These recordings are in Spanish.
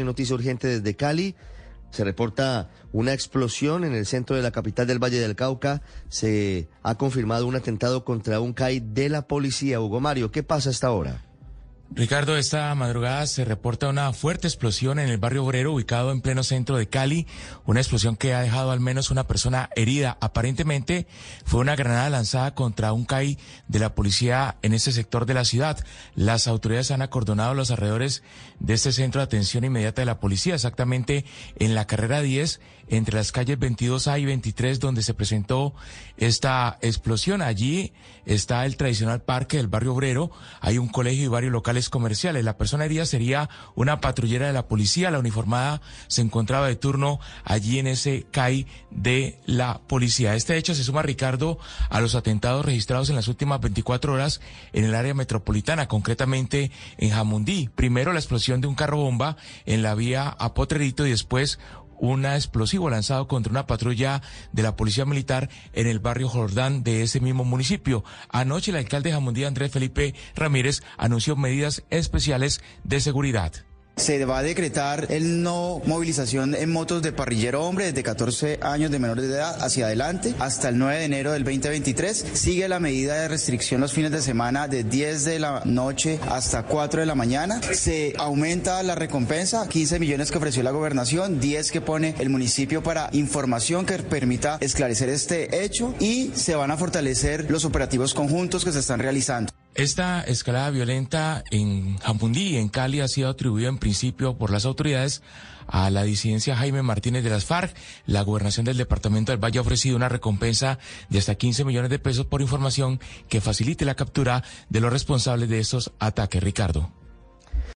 Noticia urgente desde Cali. Se reporta una explosión en el centro de la capital del Valle del Cauca. Se ha confirmado un atentado contra un CAI de la policía. Hugo Mario, ¿qué pasa hasta ahora? Ricardo, esta madrugada se reporta una fuerte explosión en el barrio obrero ubicado en pleno centro de Cali, una explosión que ha dejado al menos una persona herida. Aparentemente fue una granada lanzada contra un CAI de la policía en ese sector de la ciudad. Las autoridades han acordonado los alrededores de este centro de atención inmediata de la policía, exactamente en la carrera 10, entre las calles 22A y 23, donde se presentó esta explosión. Allí está el tradicional parque del barrio obrero, hay un colegio y varios locales comerciales. La persona herida sería una patrullera de la policía. La uniformada se encontraba de turno allí en ese CAI de la policía. Este hecho se suma, Ricardo, a los atentados registrados en las últimas 24 horas en el área metropolitana, concretamente en Jamundí. Primero la explosión de un carro bomba en la vía a Potrerito y después un explosivo lanzado contra una patrulla de la Policía Militar en el barrio Jordán de ese mismo municipio. Anoche el alcalde de Jamundí, Andrés Felipe Ramírez, anunció medidas especiales de seguridad. Se va a decretar el no movilización en motos de parrillero hombre desde 14 años de menores de edad hacia adelante hasta el 9 de enero del 2023. Sigue la medida de restricción los fines de semana de 10 de la noche hasta 4 de la mañana. Se aumenta la recompensa, 15 millones que ofreció la gobernación, 10 que pone el municipio para información que permita esclarecer este hecho y se van a fortalecer los operativos conjuntos que se están realizando. Esta escalada violenta en Jamundí, en Cali, ha sido atribuida en principio por las autoridades a la disidencia Jaime Martínez de las FARC. La gobernación del departamento del Valle ha ofrecido una recompensa de hasta 15 millones de pesos por información que facilite la captura de los responsables de estos ataques. Ricardo.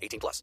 18 plus.